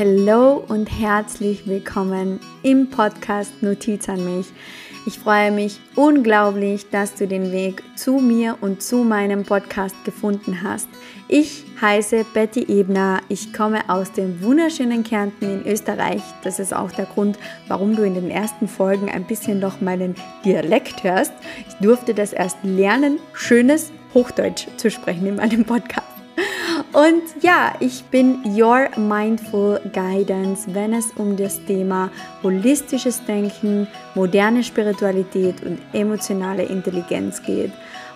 Hallo und herzlich willkommen im Podcast Notiz an mich. Ich freue mich unglaublich, dass du den Weg zu mir und zu meinem Podcast gefunden hast. Ich heiße Betty Ebner. Ich komme aus dem wunderschönen Kärnten in Österreich. Das ist auch der Grund, warum du in den ersten Folgen ein bisschen noch meinen Dialekt hörst. Ich durfte das erst lernen, schönes Hochdeutsch zu sprechen in meinem Podcast. Und ja, ich bin Your Mindful Guidance, wenn es um das Thema holistisches Denken, moderne Spiritualität und emotionale Intelligenz geht.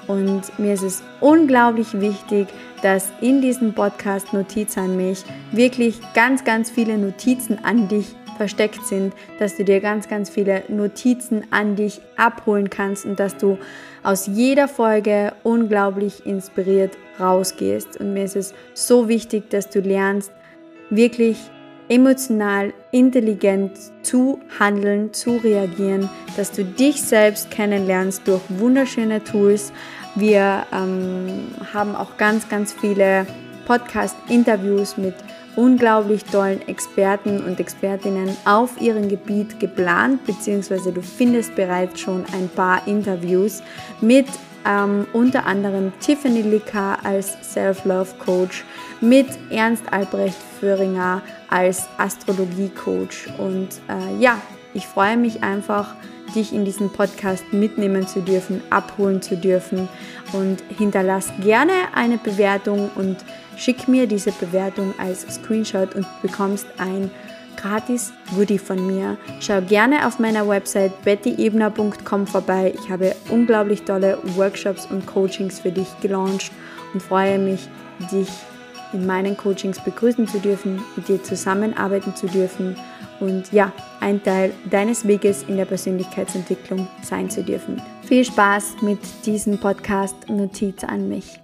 Und mir ist es unglaublich wichtig, dass in diesem Podcast Notiz an mich wirklich ganz, ganz viele Notizen an dich versteckt sind, dass du dir ganz, ganz viele Notizen an dich abholen kannst und dass du aus jeder Folge unglaublich inspiriert rausgehst. Und mir ist es so wichtig, dass du lernst, wirklich emotional intelligent zu handeln, zu reagieren, dass du dich selbst kennenlernst durch wunderschöne Tools. Wir ähm, haben auch ganz, ganz viele Podcast-Interviews mit unglaublich tollen Experten und Expertinnen auf ihrem Gebiet geplant, beziehungsweise du findest bereits schon ein paar Interviews mit ähm, unter anderem Tiffany Licker als Self-Love-Coach, mit Ernst Albrecht Föhringer als Astrologie-Coach. Und äh, ja, ich freue mich einfach, dich in diesen Podcast mitnehmen zu dürfen, abholen zu dürfen. Und hinterlass gerne eine Bewertung und schick mir diese Bewertung als Screenshot und bekommst ein gratis Goodie von mir. Schau gerne auf meiner Website bettyebner.com vorbei. Ich habe unglaublich tolle Workshops und Coachings für dich gelauncht und freue mich, dich in meinen Coachings begrüßen zu dürfen, mit dir zusammenarbeiten zu dürfen und ja, ein Teil deines Weges in der Persönlichkeitsentwicklung sein zu dürfen. Viel Spaß mit diesem Podcast Notiz an mich.